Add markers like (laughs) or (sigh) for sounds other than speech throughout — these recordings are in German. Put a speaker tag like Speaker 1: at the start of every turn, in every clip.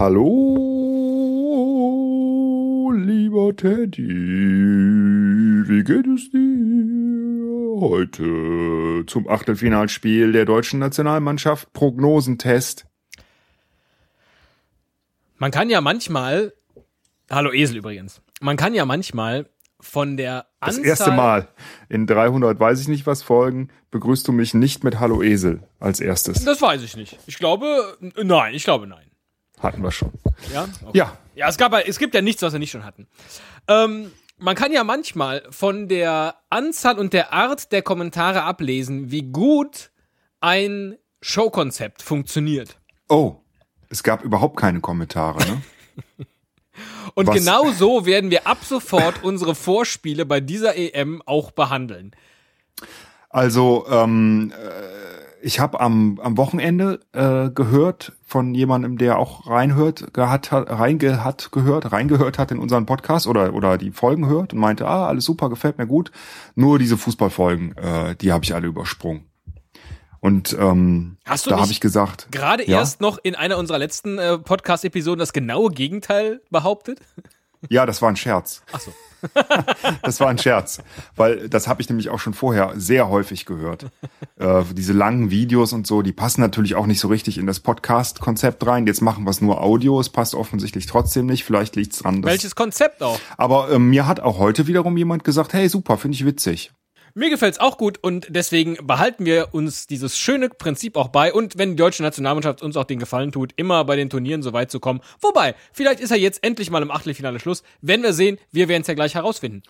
Speaker 1: Hallo, lieber Teddy, wie geht es dir heute zum Achtelfinalspiel der deutschen Nationalmannschaft? Prognosentest.
Speaker 2: Man kann ja manchmal, hallo Esel übrigens, man kann ja manchmal von der Anzahl.
Speaker 1: Das erste Mal in 300, weiß ich nicht was Folgen, begrüßt du mich nicht mit Hallo Esel als erstes.
Speaker 2: Das weiß ich nicht. Ich glaube, nein, ich glaube nein.
Speaker 1: Hatten wir schon.
Speaker 2: Ja? Okay.
Speaker 1: Ja.
Speaker 2: Ja, es, gab, es gibt ja nichts, was wir nicht schon hatten. Ähm, man kann ja manchmal von der Anzahl und der Art der Kommentare ablesen, wie gut ein Showkonzept funktioniert.
Speaker 1: Oh, es gab überhaupt keine Kommentare, ne? (laughs)
Speaker 2: Und
Speaker 1: Was?
Speaker 2: genau so werden wir ab sofort (laughs) unsere Vorspiele bei dieser EM auch behandeln.
Speaker 1: Also, ähm, äh, ich habe am, am Wochenende äh, gehört von jemandem, der auch reinhört, gehat, hat, reinge, hat gehört, reingehört hat in unseren Podcast oder oder die Folgen hört und meinte, ah, alles super, gefällt mir gut. Nur diese Fußballfolgen, äh, die habe ich alle übersprungen. Und ähm,
Speaker 2: Hast du
Speaker 1: da habe ich gesagt,
Speaker 2: Gerade
Speaker 1: Ja?
Speaker 2: erst noch in einer unserer letzten äh, Podcast-Episoden das genaue Gegenteil behauptet.
Speaker 1: Ja, das war ein Scherz.
Speaker 2: Ach so. (laughs)
Speaker 1: Das war ein Scherz, weil das habe ich nämlich auch schon vorher sehr häufig gehört. Äh, diese langen Videos und so, die passen natürlich auch nicht so richtig in das Podcast-Konzept rein. Jetzt machen wir es nur Audio, es passt offensichtlich trotzdem nicht. Vielleicht liegt's dran. Dass,
Speaker 2: Welches Konzept auch.
Speaker 1: aber ähm, mir hat auch heute wiederum jemand gesagt, hey, super, finde ich witzig.
Speaker 2: Mir gefällt's auch gut und deswegen behalten wir uns dieses schöne Prinzip auch bei und wenn die deutsche Nationalmannschaft uns auch den Gefallen tut, immer bei den Turnieren so weit zu kommen. Wobei, vielleicht ist er jetzt endlich mal im Achtelfinale Schluss. Wenn wir sehen, wir werden es ja gleich herausfinden.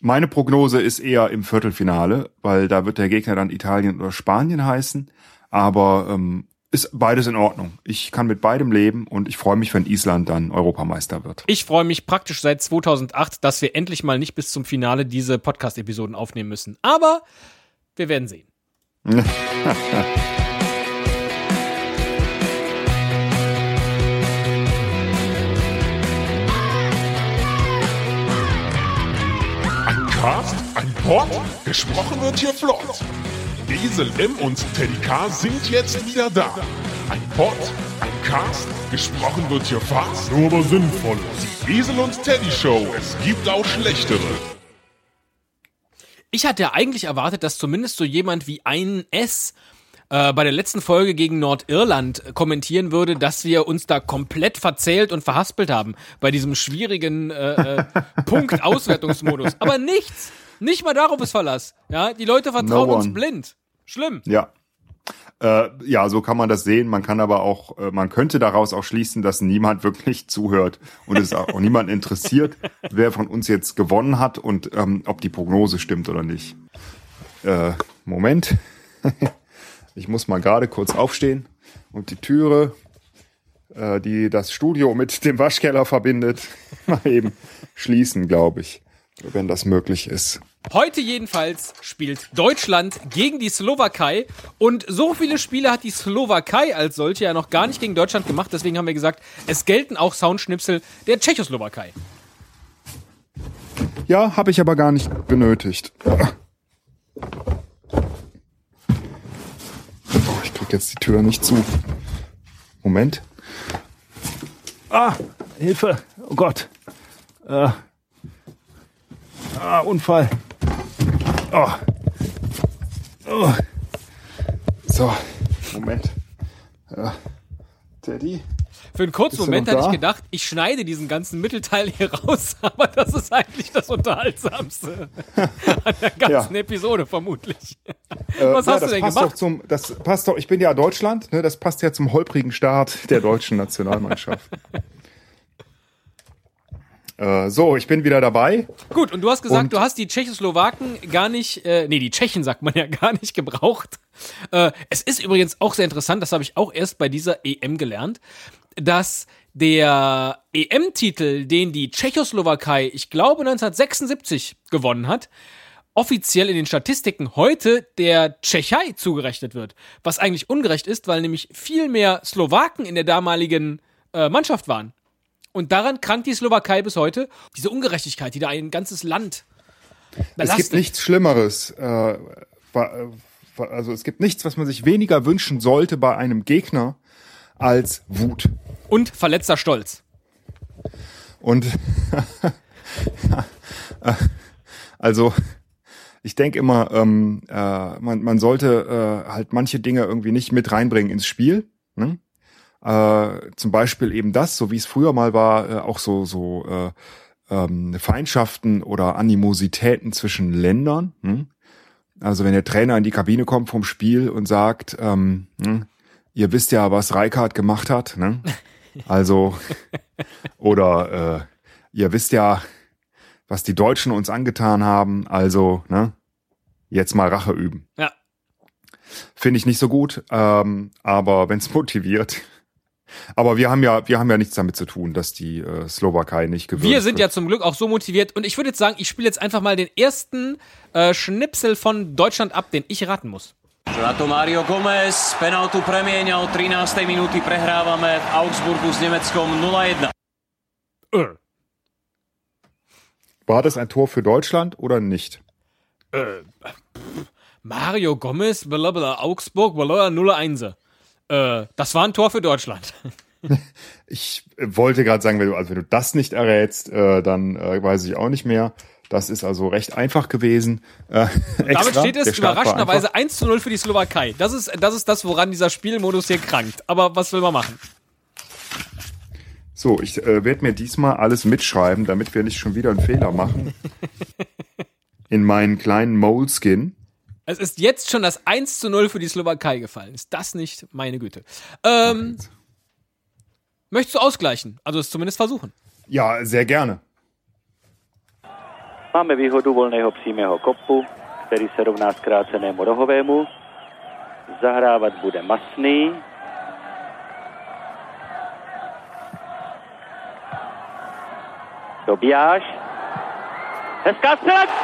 Speaker 1: Meine Prognose ist eher im Viertelfinale, weil da wird der Gegner dann Italien oder Spanien heißen. Aber ähm, ist beides in Ordnung. Ich kann mit beidem leben und ich freue mich, wenn Island dann Europameister wird.
Speaker 2: Ich freue mich praktisch seit 2008, dass wir endlich mal nicht bis zum Finale diese Podcast-Episoden aufnehmen müssen. Aber wir werden sehen.
Speaker 3: Ein Cast, ein Pod, gesprochen wird hier flott. Esel M und Teddy K sind jetzt wieder da. Ein Pod, ein Cast, gesprochen wird hier fast, nur aber sinnvoll. Die Esel und Teddy Show, es gibt auch schlechtere.
Speaker 2: Ich hatte ja eigentlich erwartet, dass zumindest so jemand wie ein S äh, bei der letzten Folge gegen Nordirland kommentieren würde, dass wir uns da komplett verzählt und verhaspelt haben bei diesem schwierigen äh, äh, (laughs) Punkt-Auswertungsmodus. Aber nichts. Nicht mal darauf ist Verlass. Ja, die Leute vertrauen
Speaker 1: No
Speaker 2: uns blind. Schlimm.
Speaker 1: Ja. Äh, ja, so kann man das sehen. Man kann aber auch, äh, man könnte daraus auch schließen, dass niemand (laughs) wirklich zuhört und es auch niemand interessiert, (laughs) wer von uns jetzt gewonnen hat und ähm, ob die Prognose stimmt oder nicht. Äh, Moment. (laughs) Ich muss mal gerade kurz aufstehen und die Türe, äh, die das Studio mit dem Waschkeller verbindet, mal eben schließen, glaube ich, wenn das möglich ist.
Speaker 2: Heute jedenfalls spielt Deutschland gegen die Slowakei und so viele Spiele hat die Slowakei als solche ja noch gar nicht gegen Deutschland gemacht. Deswegen haben wir gesagt, es gelten auch Soundschnipsel der Tschechoslowakei.
Speaker 1: Ja, habe ich aber gar nicht benötigt. Oh, ich krieg jetzt die Tür nicht zu. Moment. Ah, Hilfe. Oh Gott. Äh. Ah, Unfall. Oh. Oh. So, Moment. Ja. Teddy?
Speaker 2: Für einen kurzen
Speaker 1: du
Speaker 2: Moment hatte ich
Speaker 1: da?
Speaker 2: gedacht, ich schneide diesen ganzen Mittelteil hier raus, (laughs) aber das ist eigentlich das Unterhaltsamste (laughs) an der ganzen Episode vermutlich. Was
Speaker 1: Äh, ja,
Speaker 2: hast du
Speaker 1: das
Speaker 2: denn
Speaker 1: passt
Speaker 2: gemacht?
Speaker 1: Doch zum, das passt doch, ich bin ja Deutschland, ne, das passt ja zum holprigen Start der deutschen Nationalmannschaft. (laughs) äh, so, ich bin wieder dabei.
Speaker 2: Gut, und du hast gesagt,
Speaker 1: Und-
Speaker 2: du hast die Tschechoslowaken gar nicht, äh, nee, die Tschechen sagt man ja (laughs) gar nicht gebraucht. Äh, es ist übrigens auch sehr interessant, das habe ich auch erst bei dieser EM gelernt, dass der EM-Titel, den die Tschechoslowakei, ich glaube 1976 gewonnen hat, offiziell in den Statistiken heute der Tschechei zugerechnet wird. Was eigentlich ungerecht ist, weil nämlich viel mehr Slowaken in der damaligen äh, Mannschaft waren. Und daran krankt die Slowakei bis heute. Diese Ungerechtigkeit, die da ein ganzes Land
Speaker 1: Es
Speaker 2: belastet.
Speaker 1: gibt nichts Schlimmeres. Äh, äh, also es gibt nichts, was man sich weniger wünschen sollte bei einem Gegner, als Wut.
Speaker 2: Und verletzter Stolz.
Speaker 1: Und (laughs) also ich denke immer, ähm, äh, man, man sollte äh, halt manche Dinge irgendwie nicht mit reinbringen ins Spiel. Ne? Äh, zum Beispiel eben das, so wie es früher mal war, äh, auch so so äh, ähm, Feindschaften oder Animositäten zwischen Ländern. Ne? Also wenn der Trainer in die Kabine kommt vom Spiel und sagt, ähm, ne, ihr wisst ja, was Reikard gemacht hat, ne? (laughs) Also oder äh, ihr wisst ja, was die Deutschen uns angetan haben, also ne, jetzt mal Rache üben.
Speaker 2: Ja.
Speaker 1: Finde ich nicht so gut, ähm, aber wenn es motiviert. Aber wir haben ja, wir haben ja nichts damit zu tun, dass die äh, Slowakei nicht gewinnt.
Speaker 2: Wir sind ja zum Glück auch so motiviert und ich würde jetzt sagen, ich spiele jetzt einfach mal den ersten äh, Schnipsel von Deutschland ab, den ich raten muss.
Speaker 4: Na to Mario Gomez, penaltu premieňal, 13. minúty prehrávame v Augsburgu s Nemeckom 0-1.
Speaker 2: Äh,
Speaker 1: War das ein Tor für Deutschland oder nicht?
Speaker 2: Mario Gomez, blablabla, Augsburg, blablabla, 0-1. Äh, das war ein Tor für Deutschland. (laughs)
Speaker 1: Ich äh, wollte gerade sagen, wenn du, also wenn du das nicht errätst, äh, dann äh, weiß ich auch nicht mehr. Das ist also recht einfach gewesen. Äh, (laughs)
Speaker 2: Damit steht es überraschenderweise 1 zu 0 für die Slowakei. Das ist, das ist das, woran dieser Spielmodus hier krankt. Aber was will man machen?
Speaker 1: So, ich äh, werde mir diesmal alles mitschreiben, damit wir nicht schon wieder einen Fehler machen. (laughs) In meinen kleinen Moleskin.
Speaker 2: Es ist jetzt schon das 1 zu 0 für die Slowakei gefallen. Ist das nicht meine Güte? Ähm, möchtest du ausgleichen? Also es zumindest versuchen.
Speaker 1: Ja, sehr gerne.
Speaker 5: Máme výhodu volného přímého kopu, který se rovná zkrácenému rohovému. Zahrávat bude masný. Dobijáš. Hezká střelec!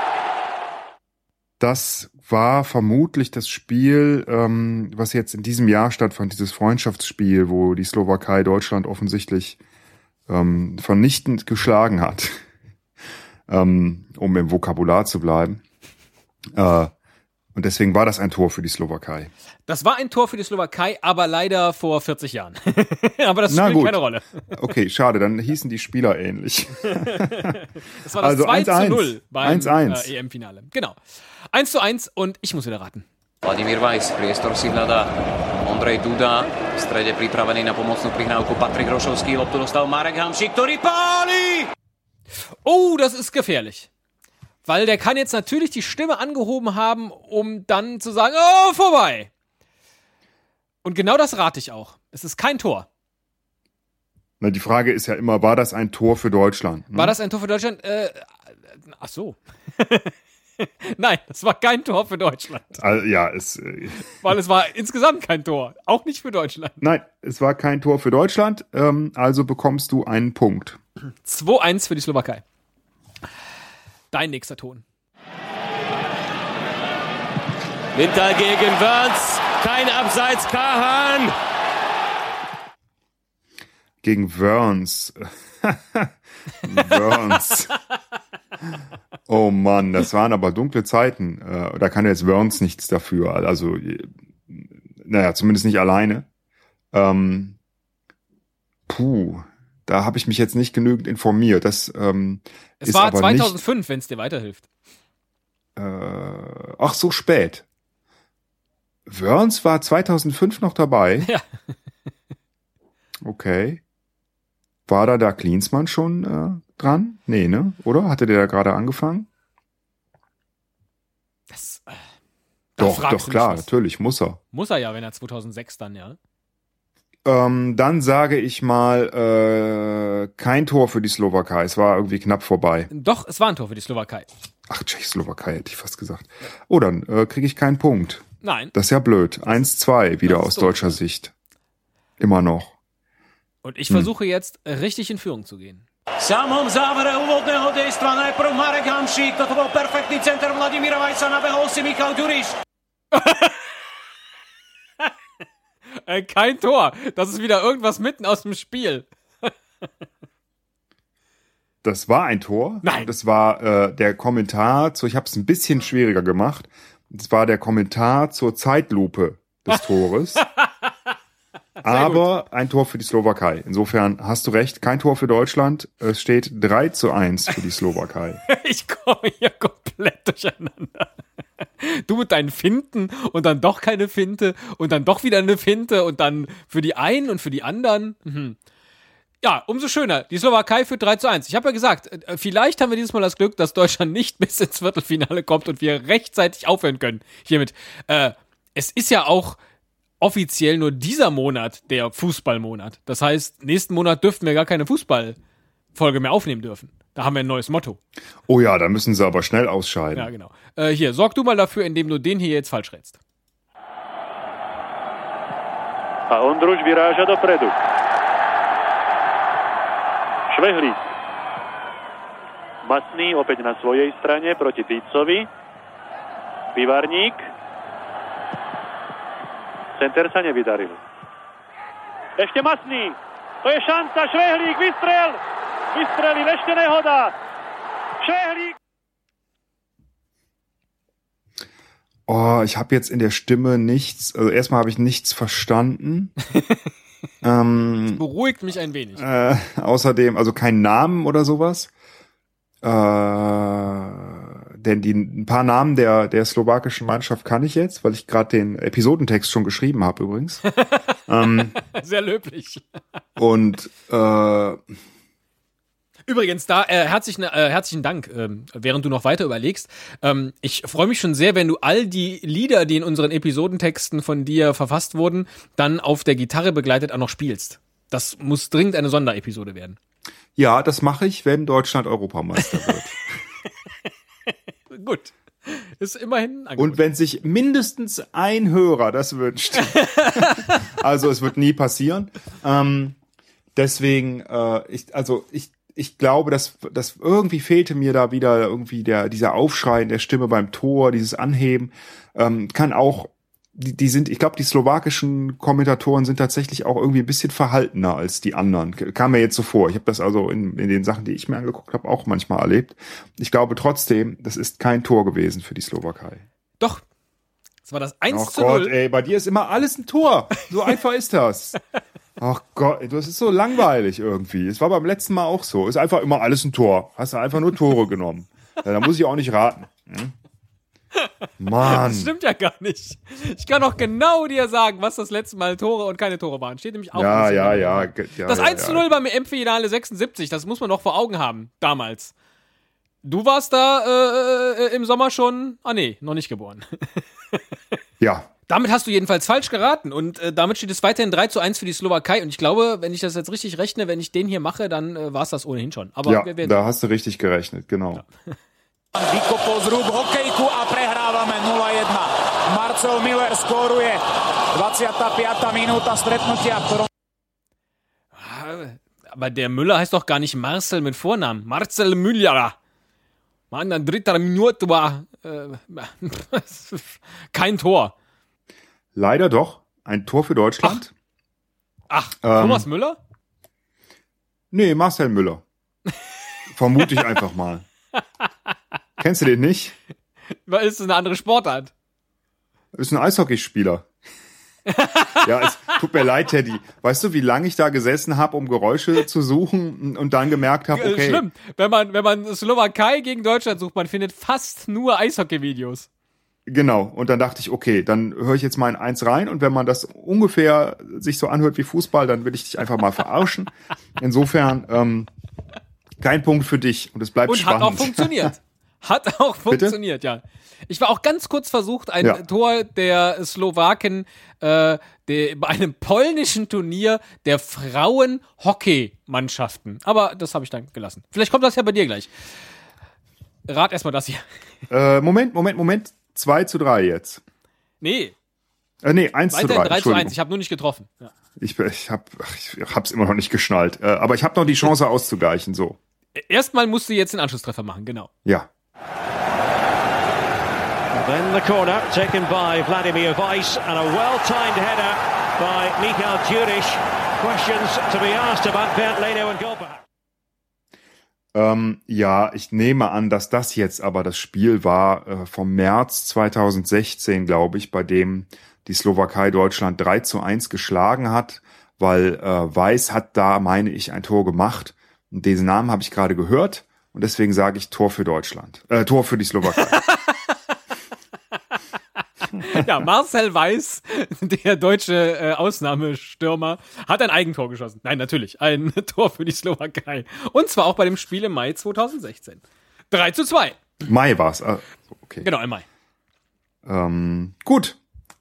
Speaker 1: Das war vermutlich das Spiel, ähm, was jetzt in diesem Jahr stattfand, dieses Freundschaftsspiel, wo die Slowakei Deutschland offensichtlich ähm, vernichtend geschlagen hat, (laughs) ähm, um im Vokabular zu bleiben. Äh, und deswegen war das ein Tor für die Slowakei.
Speaker 2: Das war ein Tor für die Slowakei, aber leider vor 40 Jahren. (laughs) aber das spielt
Speaker 1: gut.
Speaker 2: keine Rolle.
Speaker 1: Okay, schade, dann hießen die Spieler ähnlich. (laughs)
Speaker 2: Das war das
Speaker 1: Also
Speaker 2: 2 zu
Speaker 1: 1-1.
Speaker 2: 0 beim
Speaker 1: 1-1.
Speaker 2: äh, EM-Finale. Genau. 1 zu 1 und ich muss wieder raten.
Speaker 4: Vladimír Weiss, priestor si hľadá Ondrej Duda, v strede pripravený na pomocnú prihrávku Patrik Rošovský, loptu dostal Marek Hamšík, ktorý páli!
Speaker 2: Oh, das ist gefährlich. Weil der kann jetzt natürlich die Stimme angehoben haben, um dann zu sagen, oh, vorbei. Und genau das rate ich auch. Es ist kein Tor.
Speaker 1: Na, die Frage ist ja immer, war das ein Tor für Deutschland? Ne?
Speaker 2: War das ein Tor für Deutschland? Äh, ach so. (laughs) Nein, das war kein Tor für Deutschland.
Speaker 1: Also, ja, es, äh,
Speaker 2: Weil es war insgesamt kein Tor. Auch nicht für Deutschland.
Speaker 1: nein, es war kein Tor für Deutschland, ähm, also bekommst du einen Punkt.
Speaker 2: 2-1 für die Slowakei. Dein nächster Ton.
Speaker 4: Winter gegen Wörns, kein Abseits, Kahan!
Speaker 1: Gegen Wörns. Wörns. Oh Mann, das waren aber dunkle Zeiten. Äh, da kann jetzt Wörns nichts dafür. Also, naja, zumindest nicht alleine. Ähm, puh, da habe ich mich jetzt nicht genügend informiert. Das ähm,
Speaker 2: Es
Speaker 1: ist
Speaker 2: war
Speaker 1: aber
Speaker 2: 2005, wenn es dir weiterhilft.
Speaker 1: Äh, ach, so spät. Wörns war 2005 noch dabei. (laughs)
Speaker 2: Ja.
Speaker 1: Okay. War da da Klinsmann schon äh, dran? Nee, ne? Oder? Hatte der da gerade angefangen?
Speaker 2: Das, äh,
Speaker 1: Doch, doch, klar, natürlich, muss er.
Speaker 2: Muss er ja, wenn er 2006 dann, ja.
Speaker 1: Ähm, dann sage ich mal, äh, kein Tor für die Slowakei. Es war irgendwie knapp vorbei.
Speaker 2: Doch, es war ein Tor für die Slowakei.
Speaker 1: Ach, Tschechoslowakei hätte ich fast gesagt. Oh, dann äh, kriege ich keinen Punkt.
Speaker 2: Nein.
Speaker 1: Das ist ja blöd. 1-2 wieder aus
Speaker 2: doof.
Speaker 1: deutscher Sicht. Immer noch.
Speaker 2: Und
Speaker 1: Hm.
Speaker 2: ich versuche jetzt richtig in Führung zu gehen.
Speaker 4: Samom závere úvodného dejstva najprv Marek Hamšík, toto bol perfektný center Vladimíra Vajsa, nabehol si Michal Ďuriš. (laughs)
Speaker 2: Äh, kein Tor. Das ist wieder irgendwas mitten aus dem Spiel.
Speaker 1: Das war ein Tor.
Speaker 2: Nein.
Speaker 1: Das war äh, der Kommentar zu, ich habe es ein bisschen schwieriger gemacht. Das war der Kommentar zur Zeitlupe des Tores. (laughs) Aber ein Tor für die Slowakei. Insofern hast du recht, kein Tor für Deutschland. Es steht 3 zu 1 für die Slowakei. (laughs)
Speaker 2: ich komme hier komplett durcheinander. Du mit deinen Finten und dann doch keine Finte und dann doch wieder eine Finte und dann für die einen und für die anderen. Mhm. Ja, umso schöner. Die Slowakei führt 3 zu 1. Ich habe ja gesagt, äh, vielleicht haben wir dieses Mal das Glück, dass Deutschland nicht (laughs) bis ins Viertelfinale kommt und wir rechtzeitig aufhören können. Hiermit. Äh, es ist ja auch offiziell nur dieser Monat der Fußballmonat. Das heißt, nächsten Monat dürften wir gar keine Fußballfolge mehr aufnehmen dürfen. Da haben wir ein neues Motto.
Speaker 1: Oh ja, da müssen sie aber schnell ausscheiden.
Speaker 2: Ja, genau. Äh, hier, sorg du mal dafür, indem du den hier jetzt falsch rätst.
Speaker 5: A Ondruš vyráža dopredu. Švehlík. Masný opäť na svojej strane proti Týcovi. Pivarník. Center sa nevydaril. Ešte Masný. To je šanca. Švehlík, vystrel. Vystrelil, ešte nehoda. Švehlík.
Speaker 1: Oh, ich habe jetzt in der Stimme nichts, also erstmal habe ich nichts verstanden. (laughs) ähm,
Speaker 2: Beruhigt mich ein wenig.
Speaker 1: äh, außerdem, also kein Namen oder sowas. Äh, denn die ein paar Namen der der slowakischen Mannschaft kann ich jetzt, weil ich gerade den Episodentext schon geschrieben habe übrigens. (laughs) ähm,
Speaker 2: Sehr löblich.
Speaker 1: und äh,
Speaker 2: Übrigens, da äh, herzlichen, äh, herzlichen Dank, ähm, während du noch weiter überlegst. Ähm, ich freue mich schon sehr, wenn du all die Lieder, die in unseren Episodentexten von dir verfasst wurden, dann auf der Gitarre begleitet auch noch spielst. Das muss dringend eine Sonderepisode werden.
Speaker 1: ja, das mache ich, wenn Deutschland Europameister wird. (laughs)
Speaker 2: Gut. Ist immerhin ein Angebot.
Speaker 1: Und wenn sich mindestens ein Hörer das wünscht. (laughs) also es wird nie passieren. Ähm, deswegen, äh, ich, also ich, ich glaube, dass, dass irgendwie fehlte mir da wieder irgendwie der, dieser Aufschrei in der Stimme beim Tor, dieses Anheben. Ähm, kann auch, die, die sind, ich glaube, die slowakischen Kommentatoren sind tatsächlich auch irgendwie ein bisschen verhaltener als die anderen. Kam mir jetzt so vor. Ich habe das also in, in den Sachen, die ich mir angeguckt habe, auch manchmal erlebt. Ich glaube trotzdem, das ist kein Tor gewesen für die Slowakei.
Speaker 2: Doch. Das war das 1
Speaker 1: Ach
Speaker 2: zu
Speaker 1: Gott,
Speaker 2: 0.
Speaker 1: ey, bei dir ist immer alles ein Tor. So einfach ist das. (laughs) Ach Gott, das ist so langweilig irgendwie. Es war beim letzten Mal auch so. Ist einfach immer alles ein Tor. Hast du einfach nur Tore genommen. Ja, da muss ich auch nicht raten. Hm? Mann.
Speaker 2: Das stimmt ja gar nicht. Ich kann auch genau dir sagen, was das letzte Mal Tore und keine Tore waren. Steht nämlich auch
Speaker 1: Ja, ja, ja, ja.
Speaker 2: Das
Speaker 1: ja,
Speaker 2: 1 zu 0
Speaker 1: ja.
Speaker 2: beim EM-Finale 76, das muss man doch vor Augen haben, damals. Du warst da äh, äh, im Sommer schon, ah nee, noch nicht geboren.
Speaker 1: Ja,
Speaker 2: Damit hast du jedenfalls falsch geraten und äh, damit steht es weiterhin 3 zu 1 für die Slowakei und ich glaube, wenn ich das jetzt richtig rechne, wenn ich den hier mache, dann äh, war es das ohnehin schon. Aber
Speaker 1: ja,
Speaker 2: wir werden
Speaker 1: da hast du richtig gerechnet, genau.
Speaker 6: Vykopol zrub hokejku a prehrávame 0-1. Marcel Miller skóruje 25. minúta stretnutia, v ktorom
Speaker 2: Aber der Müller heißt doch gar nicht Marcel mit Vornamen. Marcel Müller. Mann, ein dritter Minute war äh, (laughs) kein Tor.
Speaker 1: Leider doch. Ein Tor für Deutschland.
Speaker 2: Ach,
Speaker 1: Ähm.
Speaker 2: Thomas Müller?
Speaker 1: Nee, Marcel Müller. Vermute ich einfach mal. (laughs) Kennst du den nicht?
Speaker 2: Weil es ist eine andere Sportart.
Speaker 1: Ist ein Eishockeyspieler. ja, es tut mir leid, Teddy. Weißt du, wie lange ich da gesessen habe, um Geräusche zu suchen und dann gemerkt habe,
Speaker 2: Äh,
Speaker 1: okay,
Speaker 2: Schlimm. Wenn man, wenn man Slowakei gegen Deutschland sucht, man findet fast nur Eishockey-Videos.
Speaker 1: Genau. Und dann dachte ich, okay, dann höre ich jetzt mal in eins rein und wenn man das ungefähr sich so anhört wie Fußball, dann will ich dich einfach mal verarschen. (laughs) Insofern ähm, kein Punkt für dich und es bleibt
Speaker 2: Und
Speaker 1: spannend.
Speaker 2: hat auch funktioniert. (laughs) Hat auch funktioniert, ja. Ich war auch ganz kurz versucht, ein
Speaker 1: Ja.
Speaker 2: Tor der Slowaken äh, der, bei einem polnischen Turnier der Frauen-Hockey-Mannschaften. Aber das habe ich dann gelassen. Vielleicht kommt das ja bei dir gleich. Rat erstmal das hier.
Speaker 1: Äh, Moment, Moment, Moment. 2 zu 3 jetzt.
Speaker 2: Nee,
Speaker 1: Äh, nee, 1 zu 3.
Speaker 2: weiterhin 3 zu 1.
Speaker 1: Entschuldigung.
Speaker 2: Ich habe nur nicht getroffen. Ja.
Speaker 1: Ich, ich, hab, ach, ich hab's immer noch nicht geschnallt. Äh, aber ich habe noch die Chance auszugleichen, so.
Speaker 2: Erstmal musst du jetzt den Anschlusstreffer machen, genau.
Speaker 1: Ja.
Speaker 7: Then the corner taken by Vladimir Weiss and a well-timed header by Mikhail Juric. Questions to be asked about Bernd Leno and Goldberg.
Speaker 1: Ähm, ja, ich nehme an, dass das jetzt aber das Spiel war äh, vom März 2016, glaube ich, bei dem die Slowakei Deutschland 3 zu 1 geschlagen hat, weil äh, Weiß hat da, meine ich, ein Tor gemacht. Und diesen Namen habe ich gerade gehört und deswegen sage ich Tor für Deutschland. Äh, Tor für die Slowakei. (laughs)
Speaker 2: Ja, Marcel Weiß, (laughs) der deutsche äh, Ausnahmestürmer, hat ein Eigentor geschossen. Nein, natürlich, ein (laughs) Tor für die Slowakei. Und zwar auch bei dem Spiel im Mai 2016. 3 zu 2.
Speaker 1: Mai war's. Äh, okay.
Speaker 2: Genau, im Mai.
Speaker 1: Ähm, gut.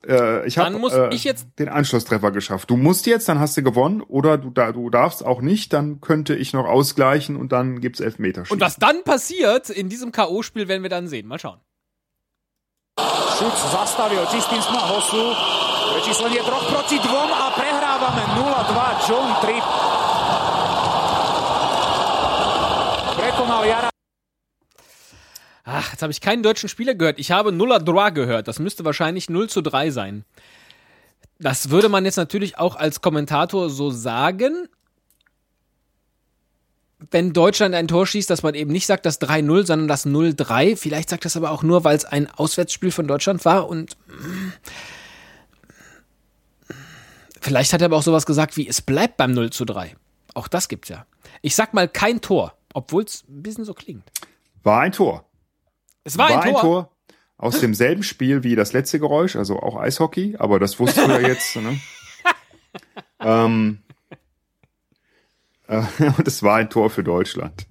Speaker 1: Äh, ich
Speaker 2: Dann
Speaker 1: habe
Speaker 2: muss
Speaker 1: äh,
Speaker 2: ich jetzt-
Speaker 1: den Anschlusstreffer geschafft. Du musst jetzt, dann hast du gewonnen. Oder du, da, du darfst auch nicht, dann könnte ich noch ausgleichen und dann gibt's Elfmeterschießen.
Speaker 2: Und was dann passiert in diesem K.O.-Spiel, werden wir dann sehen. Mal schauen.
Speaker 6: Šuc zastavil čistým sma Hosu. Prečíslenie 3 proti 2 a prehrávame 0-2. John Tripp prekonal Jara.
Speaker 2: Ach, jetzt habe ich keinen deutschen Spieler gehört. Ich habe Nuller Droit gehört. Das müsste wahrscheinlich 0 zu 3 sein. Das würde man jetzt natürlich auch als Kommentator so sagen. Wenn Deutschland ein Tor schießt, dass man eben nicht sagt das 3-0, sondern das 0-3. Vielleicht sagt das aber auch nur, weil es ein Auswärtsspiel von Deutschland war und mm, vielleicht hat er aber auch sowas gesagt wie es bleibt beim 0 zu 3. Auch das gibt's ja. Ich sag mal kein Tor, obwohl es ein bisschen so klingt.
Speaker 1: War ein Tor.
Speaker 2: Es war, ein, Tor.
Speaker 1: aus demselben Spiel wie das letzte Geräusch, also auch Eishockey, aber das wusstest du ja jetzt. Ne? (laughs) ähm, äh, (laughs) und es war ein Tor für Deutschland.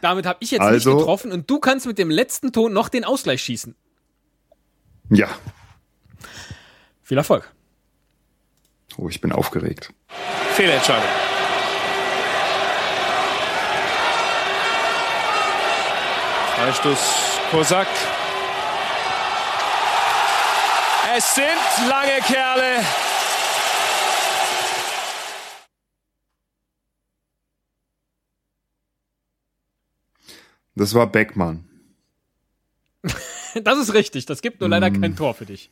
Speaker 2: Damit habe ich jetzt
Speaker 1: Also-
Speaker 2: nicht getroffen und du kannst mit dem letzten Ton noch den Ausgleich schießen.
Speaker 1: Ja.
Speaker 2: Viel Erfolg.
Speaker 1: Oh, ich bin aufgeregt.
Speaker 8: Fehlentscheidung. Freistoß Kosak. Es sind lange Kerle.
Speaker 1: Das war Beckmann.
Speaker 2: Das ist richtig. Das gibt nur leider
Speaker 1: Mm.
Speaker 2: kein Tor für dich.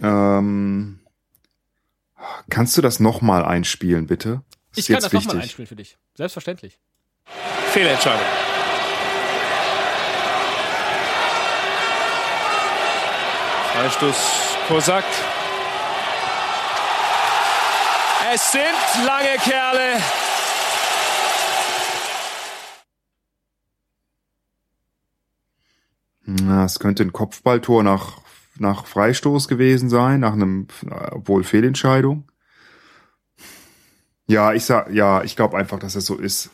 Speaker 1: Ähm, kannst du das nochmal einspielen, bitte? Das
Speaker 2: Ich
Speaker 1: ist
Speaker 2: kann
Speaker 1: jetzt
Speaker 2: das nochmal
Speaker 1: wichtig.
Speaker 2: einspielen für dich. Selbstverständlich.
Speaker 8: Fehlentscheidung. Freistoß Kosak. Es sind lange Kerle.
Speaker 1: Na, es könnte ein Kopfballtor nach, nach Freistoß gewesen sein, nach einem, obwohl Fehlentscheidung. Ja, ich sag, ja, ich glaube einfach, dass es so ist.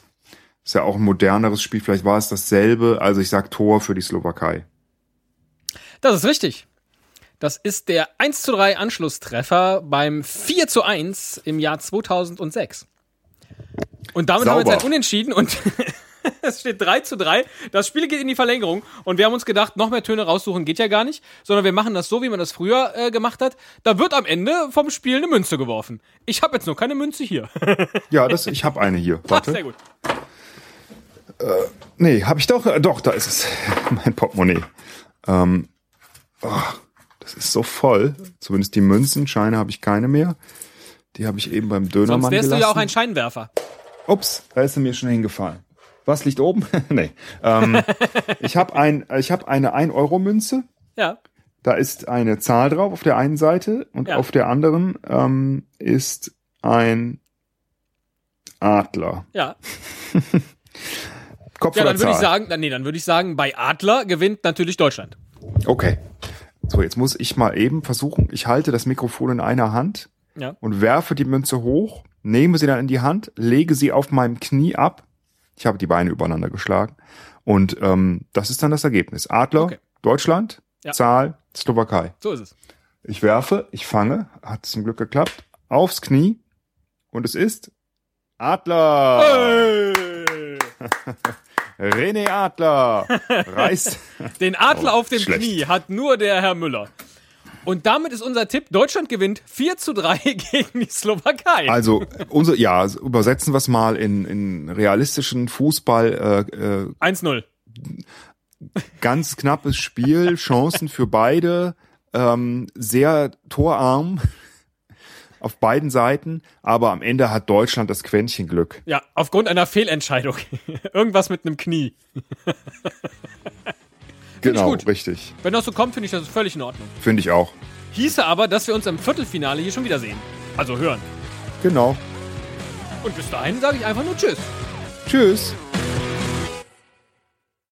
Speaker 1: Ist ja auch ein moderneres Spiel, vielleicht war es dasselbe. Also ich sag Tor für die Slowakei.
Speaker 2: Das ist richtig. Das ist der 1 zu 3 Anschlusstreffer beim 4 zu 1 im Jahr 2006. Und damit haben wir
Speaker 1: Sauber.
Speaker 2: jetzt ein Unentschieden und (laughs) es steht 3 zu 3. Das Spiel geht in die Verlängerung und wir haben uns gedacht, noch mehr Töne raussuchen geht ja gar nicht, sondern wir machen das so, wie man das früher äh, gemacht hat. Da wird am Ende vom Spiel eine Münze geworfen. Ich habe jetzt nur keine Münze hier. (laughs)
Speaker 1: Ja, das, ich habe eine hier.
Speaker 2: Ach, (laughs)
Speaker 1: Warte.
Speaker 2: sehr gut.
Speaker 1: Nee, habe ich doch. Äh, Doch, da ist es. mein Portemonnaie. Ähm, oh, das ist so voll. Zumindest die Münzen, Scheine habe ich keine mehr. Die habe ich eben beim
Speaker 2: Sonst
Speaker 1: Dönermann
Speaker 2: wärst
Speaker 1: gelassen.
Speaker 2: du ja auch ein Scheinwerfer.
Speaker 1: Ups, da ist er mir schon hingefallen. Was liegt oben? (laughs) nee. Ähm, (laughs) ich habe ein, ich hab eine 1-Euro-Münze.
Speaker 2: Ja.
Speaker 1: Da ist eine Zahl drauf auf der einen Seite und
Speaker 2: Ja.
Speaker 1: auf der anderen ähm, ist ein Adler.
Speaker 2: Ja. (laughs)
Speaker 1: Kopf
Speaker 2: Ja, dann würde ich sagen, nee, dann würde ich sagen, bei Adler gewinnt natürlich Deutschland.
Speaker 1: Okay. So, jetzt muss ich mal eben versuchen. Ich halte das Mikrofon in einer Hand
Speaker 2: Ja.
Speaker 1: und werfe die Münze hoch, nehme sie dann in die Hand, lege sie auf meinem Knie ab. Ich habe die Beine übereinander geschlagen. Und ähm, das ist dann das Ergebnis. Adler,
Speaker 2: Okay.
Speaker 1: Deutschland,
Speaker 2: Ja.
Speaker 1: Zahl, Slowakei.
Speaker 2: So ist es.
Speaker 1: Ich werfe, ich fange, hat zum Glück geklappt, aufs Knie und es ist Adler. (laughs) René Adler (laughs) reißt.
Speaker 2: Den Adler
Speaker 1: Oh,
Speaker 2: auf dem
Speaker 1: schlecht.
Speaker 2: Knie hat nur der Herr Müller. Und damit ist unser Tipp, Deutschland gewinnt 4 zu 3 (laughs) gegen die Slowakei.
Speaker 1: Also, unser, ja, übersetzen wir es mal in, in realistischen Fußball, äh, äh,
Speaker 2: 1-0.
Speaker 1: ganz knappes Spiel, Chancen für beide, ähm, sehr torarm auf beiden Seiten, aber am Ende hat Deutschland das Quäntchen Glück.
Speaker 2: Ja, aufgrund einer Fehlentscheidung. (laughs) Irgendwas mit einem Knie. (laughs)
Speaker 1: Genau, richtig.
Speaker 2: Wenn das so kommt, finde ich das völlig in Ordnung.
Speaker 1: Finde ich auch.
Speaker 2: Hieße aber, dass wir uns im Viertelfinale hier schon wiedersehen. Also hören.
Speaker 1: Genau.
Speaker 2: Und bis dahin sage ich einfach nur Tschüss.
Speaker 1: Tschüss.